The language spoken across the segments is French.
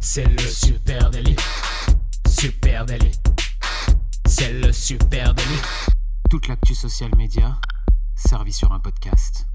C'est le super délit. Super délit. C'est le super délit. Toute l'actu social média servie sur un podcast.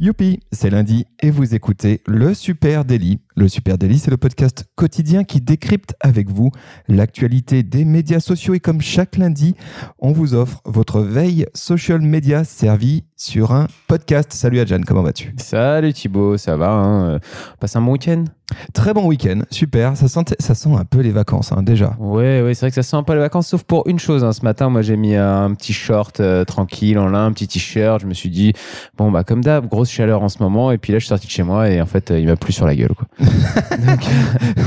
Youpi, c'est lundi et vous écoutez le Super Daily. Le Super Daily, c'est le podcast quotidien qui décrypte avec vous l'actualité des médias sociaux et comme chaque lundi, on vous offre votre veille social media servie sur un podcast. Salut Adjan, comment vas-tu? Salut Thibaut, ça va hein euh, Passe un bon week-end? Très bon week-end, super. Ça sent, ça sent un peu les vacances, hein, déjà. Ouais, ouais, c'est vrai que ça sent un peu les vacances, sauf pour une chose. hein. Ce matin, moi, j'ai mis un petit short euh, tranquille en lin, un petit t-shirt. Je me suis dit, bon, bah, comme d'hab, grosse chaleur en ce moment. Et puis là, je suis sorti de chez moi et en fait, euh, il m'a plu sur la gueule, quoi.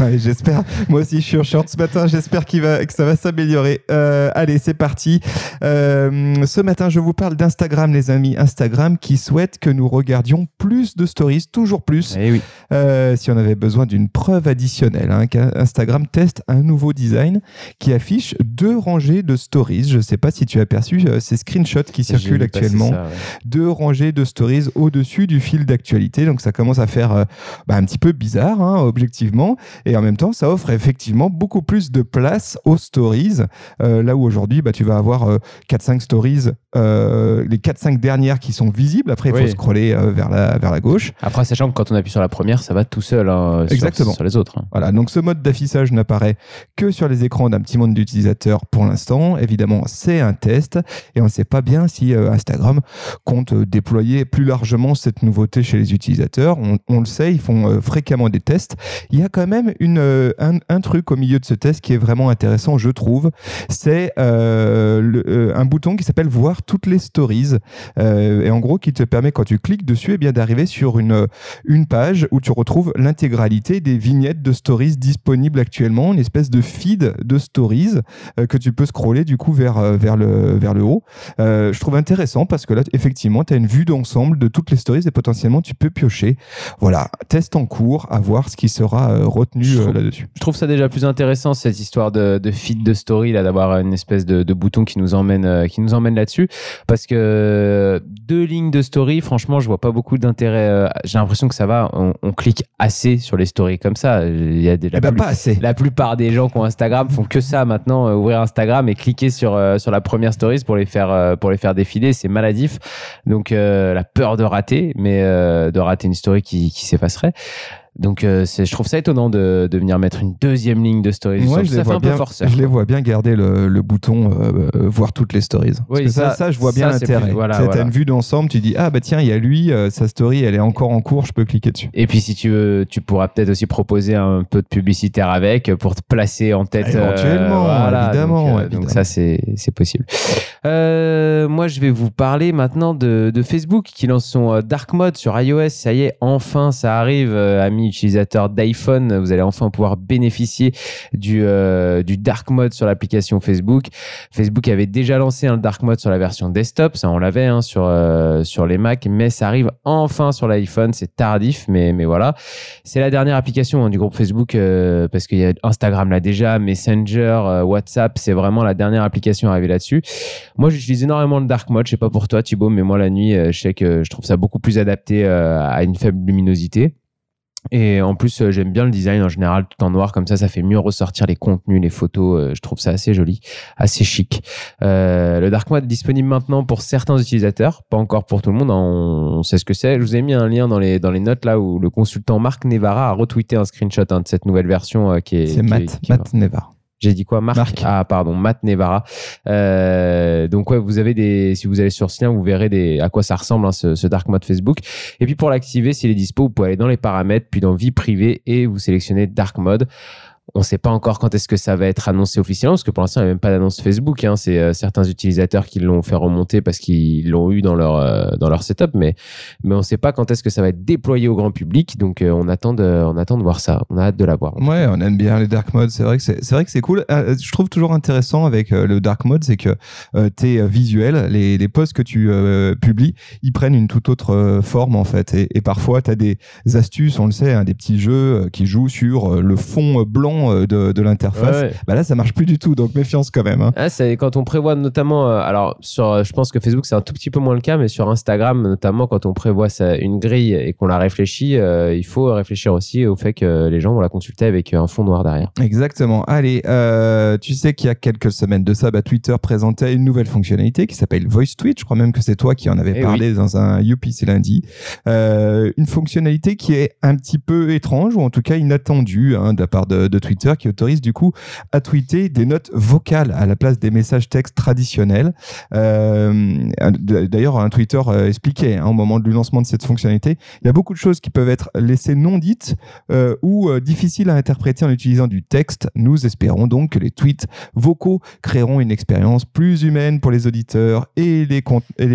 Ouais, j'espère. Moi aussi, je suis en short ce matin. J'espère qu'il va, que ça va s'améliorer. Euh, allez, c'est parti. Euh, ce matin, je vous parle d'Instagram, les amis. Instagram qui souhaite que nous regardions plus de stories, toujours plus. Eh oui. Euh, si on avait besoin d'une preuve additionnelle, hein, qu'Instagram teste un nouveau design qui affiche deux rangées de stories. Je ne sais pas si tu as aperçu euh, ces screenshots qui circulent actuellement. ça, ouais. Deux rangées de stories au-dessus du fil d'actualité. Donc ça commence à faire euh, bah, un petit peu bizarre, hein, objectivement. Et en même temps, ça offre effectivement beaucoup plus de place aux stories. Là où aujourd'hui, bah, tu vas avoir euh, 4-5 stories, les 4-5 dernières qui sont visibles. Après, il faut Oui. scroller euh, vers, la, vers la gauche. Après, sachant que quand on appuie sur la première, ça va tout seul hein, sur- Exactement. Sur, les autres. hein. Voilà, donc ce mode d'affichage n'apparaît que sur les écrans d'un petit monde d'utilisateurs pour l'instant. Évidemment, c'est un test et on ne sait pas bien si euh, Instagram compte euh, déployer plus largement cette nouveauté chez les utilisateurs. On, on le sait, ils font euh, fréquemment des tests. Il y a quand même une, un, un truc au milieu de ce test qui est vraiment intéressant, je trouve. C'est un bouton qui s'appelle Voir toutes les stories Euh, et en gros qui te permet quand tu cliques dessus eh bien d'arriver sur une une page où tu retrouves l'intégralité des vignettes de stories disponibles actuellement, une espèce de feed de stories euh, que tu peux scroller du coup vers, euh, vers, le, vers le haut. Euh, je trouve intéressant parce que là, effectivement, tu as une vue d'ensemble de toutes les stories et potentiellement tu peux piocher. Voilà, test en cours, à voir ce qui sera retenu là-dessus. Je trouve ça déjà plus intéressant cette histoire de, de feed de story là d'avoir une espèce de, de bouton qui nous emmène qui nous emmène là-dessus parce que deux lignes de story franchement je vois pas beaucoup d'intérêt euh, j'ai l'impression que ça va on, on clique assez sur les stories comme ça. Il y a des la, Eh ben, plus- pas assez. la plupart des gens qui ont Instagram font que ça maintenant euh, ouvrir Instagram et cliquer sur euh, sur la première stories pour les faire euh, pour les faire défiler. C'est maladif. Donc euh, la peur de rater mais euh, de rater une story qui, qui s'effacerait donc euh, c'est- je trouve ça étonnant de, de venir mettre une deuxième ligne de stories Moi, je ça les, fait vois un peu bien, forceur je les vois bien garder le, le bouton euh, euh, voir toutes les stories. Parce Oui, que ça, ça- ça, je vois bien l'intérêt. plus- voilà, voilà. une vue d'ensemble, tu dis, ah bah tiens, il y a lui, euh, sa story, elle est encore en cours, je peux cliquer dessus. Et puis si tu veux, tu pourras peut-être aussi proposer un peu de publicitaire avec pour te placer en tête. Éventuellement, évidemment, Donc, euh, évidemment. donc ça c'est c'est possible. Moi je vais vous parler maintenant de, de Facebook qui lance son dark mode sur iOS. Ça y est, enfin ça arrive, euh, amis utilisateurs d'iPhone, vous allez enfin pouvoir bénéficier du euh, du dark mode sur l'application Facebook. Facebook avait déjà lancé un dark mode sur la version desktop, ça on l'avait hein, sur euh, sur les Mac, mais ça arrive enfin sur l'iPhone. C'est tardif, mais mais voilà. C'est la dernière application hein, du groupe Facebook euh, parce qu'il y a Instagram là déjà, Messenger, WhatsApp, c'est vraiment la dernière application arrivée là-dessus. Moi, j'utilise énormément le dark mode. Je sais pas pour toi, Thibaut, mais moi la nuit, je sais que je trouve ça beaucoup plus adapté à une faible luminosité. Et en plus, euh, j'aime bien le design en général, tout en noir, comme ça, ça fait mieux ressortir les contenus, les photos. euh, je trouve ça assez joli, assez chic. Euh, le Dark Mode est disponible maintenant pour certains utilisateurs, pas encore pour tout le monde. hein, on, sait ce que c'est. Je vous ai mis un lien dans les, dans les notes là où le consultant Marc Nevara a retweeté un screenshot hein, de cette nouvelle version qui est. C'est Matt, qui est- Matt Nevar. J'ai dit quoi Marc, Marc. Ah pardon, Matt Nevara. Euh, donc ouais, vous avez des si vous allez sur ce lien, vous verrez des à quoi ça ressemble hein, ce, ce dark mode Facebook. Et puis pour l'activer, s'il est dispo, vous pouvez aller dans les paramètres, puis dans vie privée et vous sélectionnez dark mode. On ne sait pas encore quand est-ce que ça va être annoncé officiellement, parce que pour l'instant, il n'y a même pas d'annonce Facebook. Hein. C'est euh, certains utilisateurs qui l'ont fait remonter parce qu'ils l'ont eu dans leur, euh, dans leur setup, mais, mais on ne sait pas quand est-ce que ça va être déployé au grand public. Donc, euh, on, attend de, on attend de voir ça. On a hâte de l'avoir. Ouais, on aime bien les dark modes. C'est vrai que c'est c'est vrai que c'est cool. Je trouve toujours intéressant avec le dark mode, c'est que tes visuels, les, les posts que tu publies, ils prennent une toute autre forme en fait. Et, parfois, tu as des astuces, on le sait, hein, des petits jeux qui jouent sur le fond blanc euh, de, de l'interface. Ouais. Bah là, ça marche plus du tout, donc méfiance quand même. hein. Ah, c'est quand on prévoit notamment, euh, alors sur, je pense que Facebook c'est un tout petit peu moins le cas, mais sur Instagram notamment quand on prévoit ça, une grille et qu'on la réfléchit, euh, il faut réfléchir aussi au fait que les gens vont la consulter avec un fond noir derrière. Exactement. Allez, euh, tu sais qu'il y a quelques semaines de ça, bah, Twitter présentait une nouvelle fonctionnalité qui s'appelle Voice Tweet. Je crois même que c'est toi qui en avais Eh parlé dans un Youpi c'est lundi. Euh, une fonctionnalité qui est un petit peu étrange ou en tout cas inattendue hein, de la part de, de Twitter qui autorise du coup à tweeter des notes vocales à la place des messages textes traditionnels. Euh, D'ailleurs, un Twitter euh, expliquait hein, au moment du lancement de cette fonctionnalité, il y a beaucoup de choses qui peuvent être laissées non dites euh, ou difficiles à interpréter en utilisant du texte. Nous espérons donc que les tweets vocaux créeront une expérience plus humaine pour les auditeurs et les, compte- et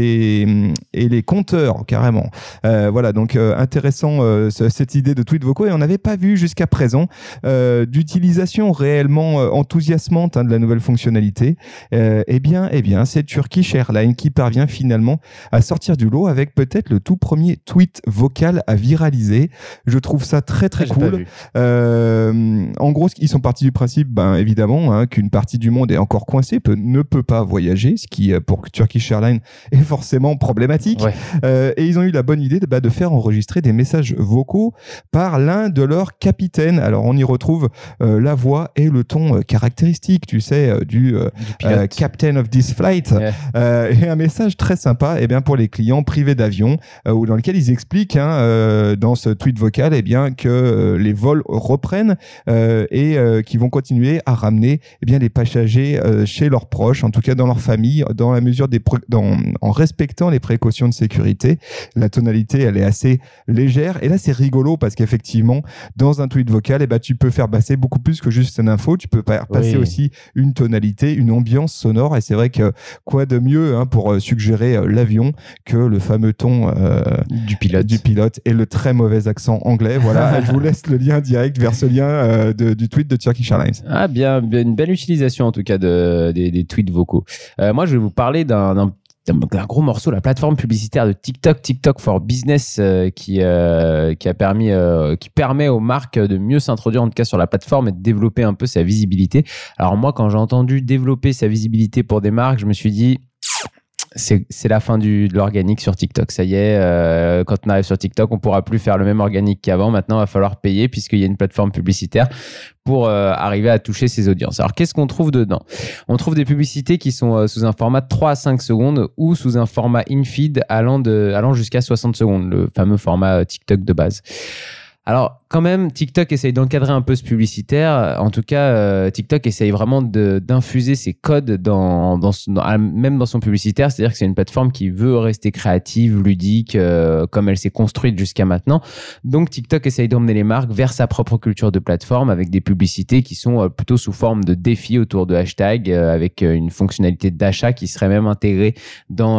les, compteurs, carrément. Voilà, donc intéressant ce- cette idée de tweets vocaux et on n'avait pas vu jusqu'à présent euh, d'utilisation réellement euh, enthousiasmante hein, de la nouvelle fonctionnalité. Euh, eh bien, eh bien, c'est Turkish Airlines qui parvient finalement à sortir du lot avec peut-être le tout premier tweet vocal à viraliser. Je trouve ça très très Ah, cool. Euh, en gros, ils sont partis du principe, ben, évidemment, hein, qu'une partie du monde est encore coincée, peut, ne peut pas voyager, ce qui, pour Turkish Airlines, est forcément problématique. Ouais. Euh, et ils ont eu la bonne idée de, bah, de faire enregistrer des messages vocaux par l'un de leurs capitaines. Alors, on y retrouve la voix et le ton euh, caractéristique, tu sais, euh, du euh, euh, Captain of this flight. Euh, et un message très sympa eh bien, pour les clients privés d'avion, euh, où- dans lequel ils expliquent hein, euh, dans ce tweet vocal eh bien, que euh, les vols reprennent euh, et euh, qu'ils vont continuer à ramener eh bien, les passagers euh, chez leurs proches, en tout cas dans leur famille, dans la mesure des dans, en respectant les précautions de sécurité. La tonalité, elle est assez légère. Et là, c'est rigolo parce qu'effectivement, dans un tweet vocal, eh ben, tu peux faire passer beaucoup plus que juste une info. Tu peux faire passer Oui. aussi une tonalité, une ambiance sonore. Et c'est vrai que quoi de mieux hein, pour euh, suggérer euh, l'avion que le fameux ton euh, du pilote. du pilote et le très mauvais accent anglais. Voilà, je vous laisse le lien direct vers ce lien euh, de- du tweet de Turkish Airlines. Ah bien, bien, une belle utilisation en tout cas de, des, des tweets vocaux. Euh, moi, je vais vous parler d'un d'un gros morceau, la plateforme publicitaire de TikTok, TikTok for Business, euh, qui, euh, qui a permis, euh, qui permet aux marques de mieux s'introduire en tout cas sur la plateforme et de développer un peu sa visibilité. Alors moi, quand j'ai entendu développer sa visibilité pour des marques, je me suis dit c'est la fin du, de l'organique sur TikTok. Ça y est, euh, quand on arrive sur TikTok, on pourra plus faire le même organique qu'avant. Maintenant, il va falloir payer puisqu'il y a une plateforme publicitaire pour euh, arriver à toucher ses audiences. Alors, qu'est-ce qu'on trouve dedans? On trouve des publicités qui sont euh, sous un format de 3 à 5 secondes ou sous un format in-feed allant, allant jusqu'à 60 secondes, le fameux format euh, TikTok de base. Alors, quand même, TikTok essaye d'encadrer un peu ce publicitaire. En tout cas, euh, TikTok essaye vraiment d'infuser ses codes dans, même dans son publicitaire. C'est-à-dire que c'est une plateforme qui veut rester créative, ludique, euh, comme elle s'est construite jusqu'à maintenant. Donc, TikTok essaye d'emmener les marques vers sa propre culture de plateforme avec des publicités qui sont euh, plutôt sous forme de défis autour de hashtags, avec une fonctionnalité d'achat qui serait même intégrée dans,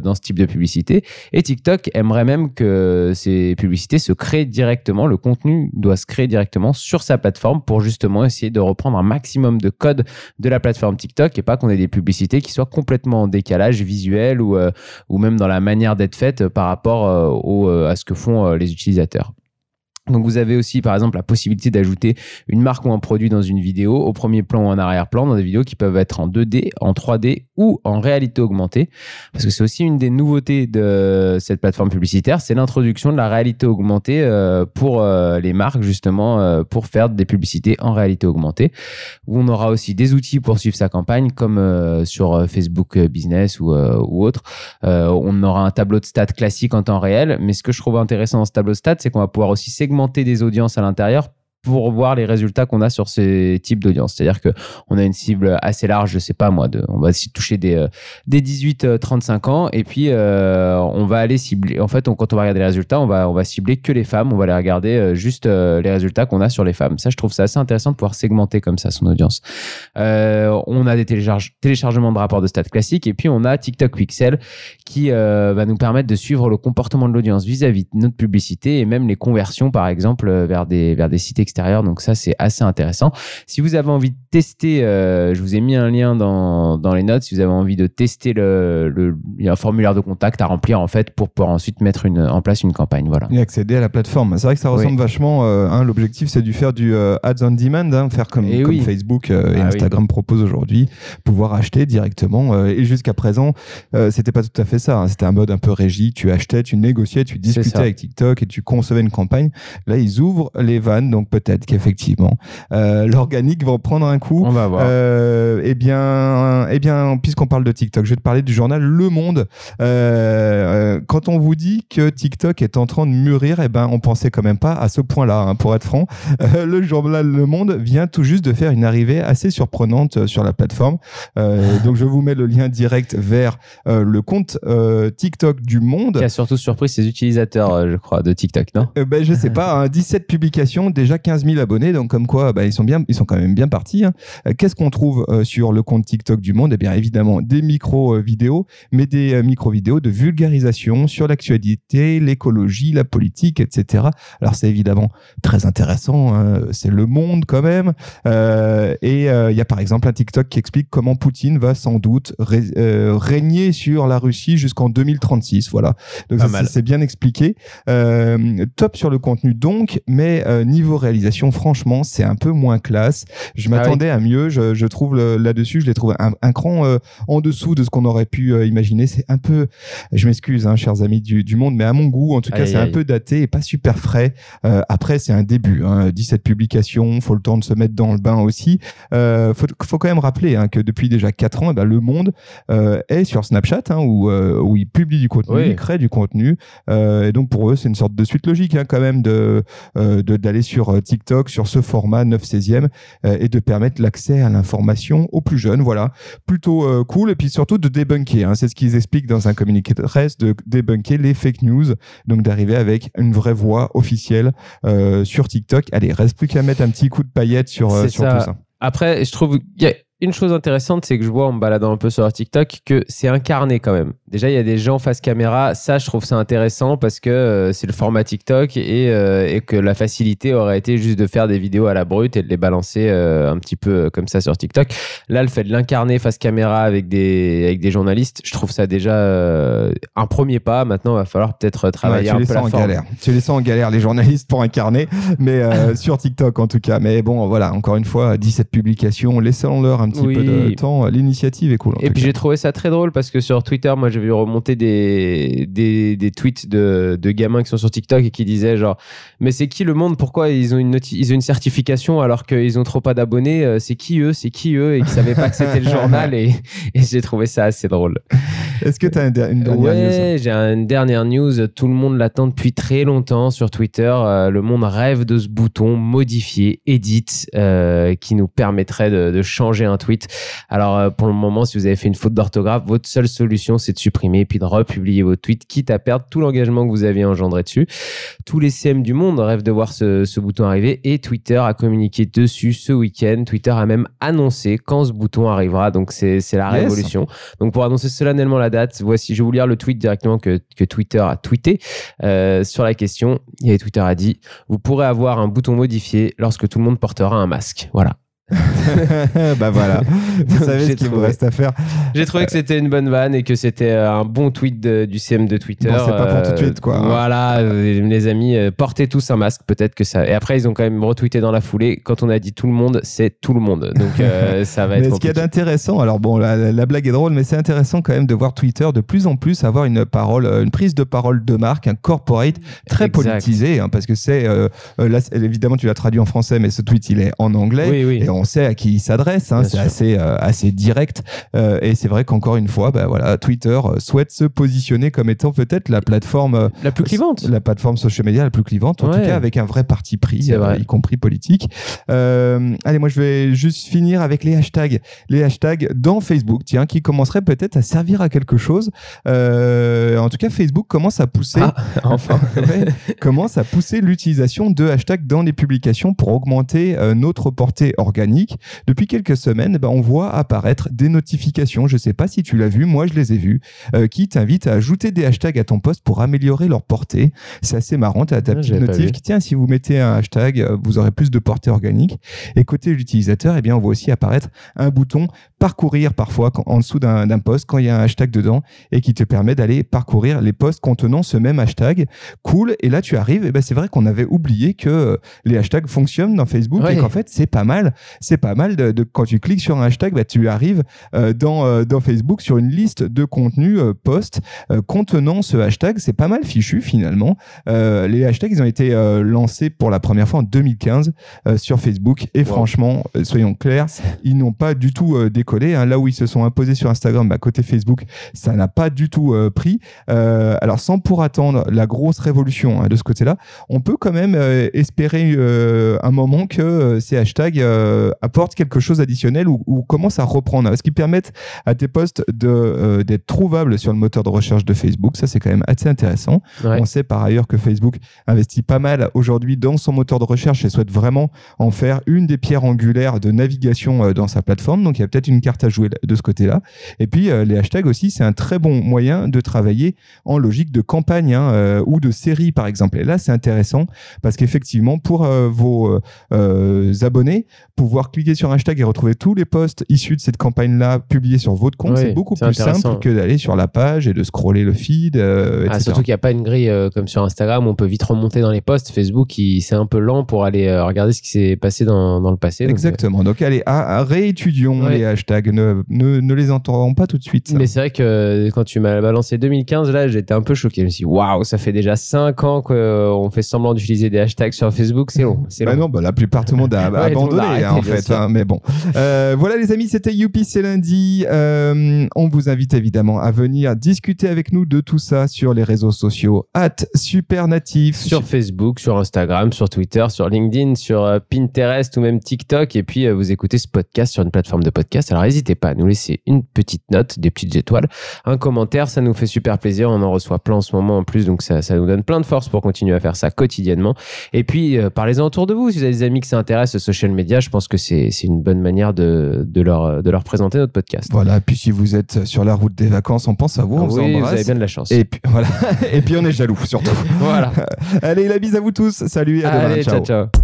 dans ce type de publicité. Et TikTok aimerait même que ces publicités se créent directement. Le contenu doit se créer directement sur sa plateforme pour justement essayer de reprendre un maximum de code de la plateforme TikTok et pas qu'on ait des publicités qui soient complètement en décalage visuel ou, euh, même dans la manière d'être faites par rapport euh, au, euh, à ce que font les utilisateurs. Donc vous avez aussi par exemple la possibilité d'ajouter une marque ou un produit dans une vidéo au premier plan ou en arrière-plan dans des vidéos qui peuvent être en 2D, en 3D ou en réalité augmentée parce que c'est aussi une des nouveautés de cette plateforme publicitaire, c'est l'introduction de la réalité augmentée euh, pour euh, les marques justement euh, pour faire des publicités en réalité augmentée on aura aussi des outils pour suivre sa campagne comme sur Facebook Business ou, autre. On aura un tableau de stats classique en temps réel, mais ce que je trouve intéressant dans ce tableau de stats, c'est qu'on va pouvoir aussi segmenter des audiences à l'intérieur pour voir les résultats qu'on a sur ces types d'audience. C'est-à-dire que on a une cible assez large, je sais pas moi, on va toucher des, euh, des 18-35 ans et puis euh, on va aller cibler. En fait, quand on va regarder les résultats, on va, on va cibler que les femmes. On va aller regarder euh, juste euh, les résultats qu'on a sur les femmes. Ça, je trouve ça assez intéressant de pouvoir segmenter comme ça son audience. Euh, on a des télécharge- téléchargements de rapports de stats classiques et puis on a TikTok Pixel qui euh, va nous permettre de suivre le comportement de l'audience vis-à-vis de notre publicité et même les conversions, par exemple, euh, vers des, vers des sites l'extérieur. Donc ça, c'est assez intéressant. Si vous avez envie de tester, euh, je vous ai mis un lien dans, dans les notes. Si vous avez envie de tester le, le, il y a un formulaire de contact à remplir en fait pour pouvoir ensuite mettre une, en place une campagne. Voilà. Et accéder à la plateforme. C'est vrai que ça ressemble Oui. vachement. euh, hein, L'objectif, c'est de faire du euh, ads on demand, hein, faire comme, Et comme oui. Facebook euh, et Ah oui. Instagram proposent aujourd'hui, pouvoir acheter directement. et jusqu'à présent, c'était pas tout à fait ça. hein. C'était un mode un peu régie. Tu achetais, tu négociais, tu discutais avec TikTok et tu concevais une campagne. Là, ils ouvrent les vannes, donc peut-être qu'effectivement, euh, l'organique va en prendre un coup. On va voir. Euh, eh bien, eh bien, puisqu'on parle de TikTok, je vais te parler du journal Le Monde. Euh, quand on vous dit que TikTok est en train de mûrir, eh ben, on pensait quand même pas à ce point-là, hein, pour être franc. Euh, le journal Le Monde vient tout juste de faire une arrivée assez surprenante euh, sur la plateforme. Euh, donc, je vous mets le lien direct vers euh, le compte TikTok du Monde. Qui a surtout surpris ses utilisateurs, je crois, de TikTok, non? Ben, je sais pas, hein, 17 publications, déjà 15 000 abonnés, donc comme quoi bah, ils, sont bien, ils sont quand même bien partis. hein. Qu'est-ce qu'on trouve sur le compte TikTok du Monde? Eh bien évidemment des micro-vidéos, mais des micro-vidéos de vulgarisation sur l'actualité, l'écologie, la politique, etc. Alors c'est évidemment très intéressant, hein, c'est le monde quand même. Euh, et euh, il y a par exemple un TikTok qui explique comment Poutine va sans doute ré- euh, régner sur la Russie jusqu'en 2036. Voilà. Donc c'est bien expliqué. Top sur le contenu donc, mais niveau réalisation, franchement, c'est un peu moins classe. Je Ah m'attendais à mieux. Je, je trouve là-dessus, je l'ai trouvé un, un cran en dessous de ce qu'on aurait pu imaginer. C'est un peu, je m'excuse, hein, chers amis du, du monde, mais à mon goût, en tout cas, c'est un peu daté et pas super frais. Euh, après, c'est un début. Hein, 17 publications, faut le temps de se mettre dans le bain aussi. Euh, faut, faut quand même rappeler hein, que depuis déjà 4 ans, eh ben, le monde euh, est sur Snapchat, hein, où, euh, où il publie du contenu, Oui. il crée du contenu. Et donc pour eux, c'est une sorte de suite logique hein, quand même de d'aller sur TikTok, sur ce format 9 16e euh, et de permettre l'accès à l'information aux plus jeunes. Voilà, plutôt cool. Et puis surtout de débunker. Hein, c'est ce qu'ils expliquent dans un communiqué de presse, de débunker les fake news. Donc d'arriver avec une vraie voix officielle euh, sur TikTok. Allez, reste plus qu'à mettre un petit coup de paillette sur, euh, sur ça. tout ça. Après, je trouve qu'il y a une chose intéressante, c'est que je vois en me baladant un peu sur TikTok que c'est incarné quand même. Déjà, il y a des gens face caméra. Ça, je trouve ça intéressant parce que euh, c'est le format TikTok et, euh, et que la facilité aurait été juste de faire des vidéos à la brute et de les balancer euh, un petit peu comme ça sur TikTok. Là, le fait de l'incarner face caméra avec des, avec des journalistes, je trouve ça déjà un premier pas. Maintenant, il va falloir peut-être travailler Ouais, tu un les peu sens la en forme. galère. Tu les sens en galère, les journalistes, pour incarner, mais sur TikTok en tout cas. Mais bon, voilà, encore une fois, 17 publications, laissons-leur un petit Oui. peu de temps. L'initiative est cool. Et puis j'ai trouvé ça très drôle parce que sur Twitter, moi j'ai vu remonter des, des, des tweets de, de gamins qui sont sur TikTok et qui disaient genre mais c'est qui le monde? Pourquoi ils ont une ils ont une certification alors qu'ils ont trop pas d'abonnés? Euh, C'est qui eux? C'est qui eux Et qui savaient pas que c'était le journal et, et j'ai trouvé ça assez drôle. Est-ce que tu as une, der- une dernière news Ouais, j'ai une dernière news. Tout le monde l'attend depuis très longtemps sur Twitter. Euh, le monde rêve de ce bouton modifier, edit, euh, qui nous permettrait de, de changer un tweet. Alors, euh, pour le moment, si vous avez fait une faute d'orthographe, votre seule solution, c'est de supprimer puis de republier vos tweets, quitte à perdre tout l'engagement que vous aviez engendré dessus. Tous les CM du monde rêvent de voir ce, ce bouton arriver et Twitter a communiqué dessus ce week-end. Twitter a même annoncé quand ce bouton arrivera. Donc, c'est la Yes. révolution. Donc pour annoncer solennellement la date, voici, je vais vous lire le tweet directement que, que Twitter a tweeté euh, sur la question. Et Twitter a dit Vous pourrez avoir un bouton modifié lorsque tout le monde portera un masque. Voilà. bah voilà, vous savez ce qu'il vous reste à faire. J'ai trouvé que c'était une bonne vanne et que c'était euh, un bon tweet de- du CM de Twitter. Bon, c'est pas pour tout de suite, quoi. Voilà, euh, les amis, euh, portez tous un masque. Peut-être que ça. Et après, ils ont quand même retweeté dans la foulée. Quand on a dit tout le monde, c'est tout le monde. Donc euh, ça va Mais être ce qu'il y a d'intéressant, alors bon, la, la- la blague est drôle, mais c'est intéressant quand même de voir Twitter de plus en plus avoir une parole, euh, une prise de parole de marque, un corporate très Exact. politisé, hein, parce que c'est, euh, euh, là, évidemment, tu l'as traduit en français, mais ce tweet, il est en anglais. Oui, oui. Et on sait à qui il s'adresse, hein, c'est assez, euh, assez direct. Euh, et c'est vrai qu'encore une fois, bah, voilà, Twitter euh, souhaite se positionner comme étant peut-être la plateforme, La plus clivante. la plateforme social media la plus clivante, en Ouais. tout cas avec un vrai parti pris, vrai. y compris politique. Allez, moi je vais juste finir avec les hashtags. Les hashtags dans Facebook, tiens, qui commenceraient peut-être à servir à quelque chose. En tout cas, Facebook commence à pousser, Ah, enfin. ouais, commence à pousser l'utilisation de hashtags dans les publications pour augmenter notre portée organique organique, depuis quelques semaines, ben, on voit apparaître des notifications. Je sais pas si tu l'as vu, moi je les ai vues, euh, qui t'invitent à ajouter des hashtags à ton post pour améliorer leur portée. C'est assez marrant. Tu as ta Ah, petite notif qui, tiens, si vous mettez un hashtag, euh, vous aurez plus de portée organique. Et côté l'utilisateur, eh bien, on voit aussi apparaître un bouton parcourir parfois quand- en dessous d'un post quand il y a un hashtag dedans et qui te permet d'aller parcourir les posts contenant ce même hashtag. Cool. Et là, tu arrives. Et ben, c'est vrai qu'on avait oublié que euh, les hashtags fonctionnent dans Facebook Ouais. et qu'en fait, c'est pas mal. C'est pas mal de, de- quand tu cliques sur un hashtag, bah, tu arrives euh, dans, euh, dans Facebook sur une liste de contenus euh, posts contenant ce hashtag. C'est pas mal fichu finalement. Les hashtags, ils ont été lancés pour la première fois en 2015 euh, sur Facebook. Et franchement, soyons clairs, ils n'ont pas du tout décollé. hein. Là où ils se sont imposés sur Instagram, bah, côté Facebook, ça n'a pas du tout pris. Alors, sans pour attendre la grosse révolution hein, de ce côté-là, on peut quand même espérer un moment que ces hashtags apportent quelque chose d'additionnel ou, ou commencent à reprendre. Parce qu'ils permettent à tes posts de, euh, d'être trouvables sur le moteur de recherche de Facebook? Ça, c'est quand même assez intéressant. Ouais. On sait par ailleurs que Facebook investit pas mal aujourd'hui dans son moteur de recherche et souhaite vraiment en faire une des pierres angulaires de navigation euh, dans sa plateforme. Donc il y a peut-être une carte à jouer de ce côté-là. Et puis euh, les hashtags aussi, c'est un très bon moyen de travailler en logique de campagne hein, euh, ou de série par exemple. Et là c'est intéressant parce qu'effectivement pour euh, vos euh, euh, abonnés, pouvoir cliquer sur un hashtag et retrouver tous les posts issus de cette campagne-là publiés sur votre compte, c'est beaucoup plus simple que d'aller sur la page et de scroller le feed, euh, Ah, surtout qu'il n'y a pas une grille euh, comme sur Instagram où on peut vite remonter dans les posts. Facebook, c'est un peu lent pour aller euh, regarder ce qui s'est passé dans, dans le passé. Exactement. Donc allez, à, à réétudions Ouais. les hashtags. Ne, ne, ne les entendons pas tout de suite. ça. Mais c'est vrai que quand tu m'as balancé 2015, là, j'étais un peu choqué. Je me suis dit, waouh, ça fait déjà 5 ans qu'on fait semblant d'utiliser des hashtags sur Facebook. C'est long. C'est Bah long. non, bah la plupart tout le monde a Ouais, abandonné hein, en fait. hein, mais bon, Euh, voilà les amis, c'était Youpi, c'est lundi. Euh, on vous invite évidemment à venir discuter avec nous de tout ça sur les réseaux sociaux. At Supernatif. Sur Facebook, sur Instagram, sur Twitter, sur LinkedIn, sur euh, Pinterest ou même TikTok. Et puis, vous écoutez ce podcast sur une plateforme de podcast. Alors, n'hésitez pas à nous laisser une petite note, des petites étoiles, un commentaire. Ça nous fait super plaisir. On en reçoit plein en ce moment en plus. Donc, ça, ça nous donne plein de force pour continuer à faire ça quotidiennement. Et puis, euh, parlez-en autour de vous. Si vous avez des amis qui s'intéressent aux social media, je pense que c'est c'est une bonne manière de, de, leur, de leur présenter notre podcast. Voilà, puis si vous êtes sur la route des vacances, on pense à vous, on vous oui, vous embrasse. avez bien de la chance. Et puis voilà, et puis on est jaloux surtout. voilà. Allez, la bise à vous tous. Salut et à demain. Allez, ciao. ciao. ciao.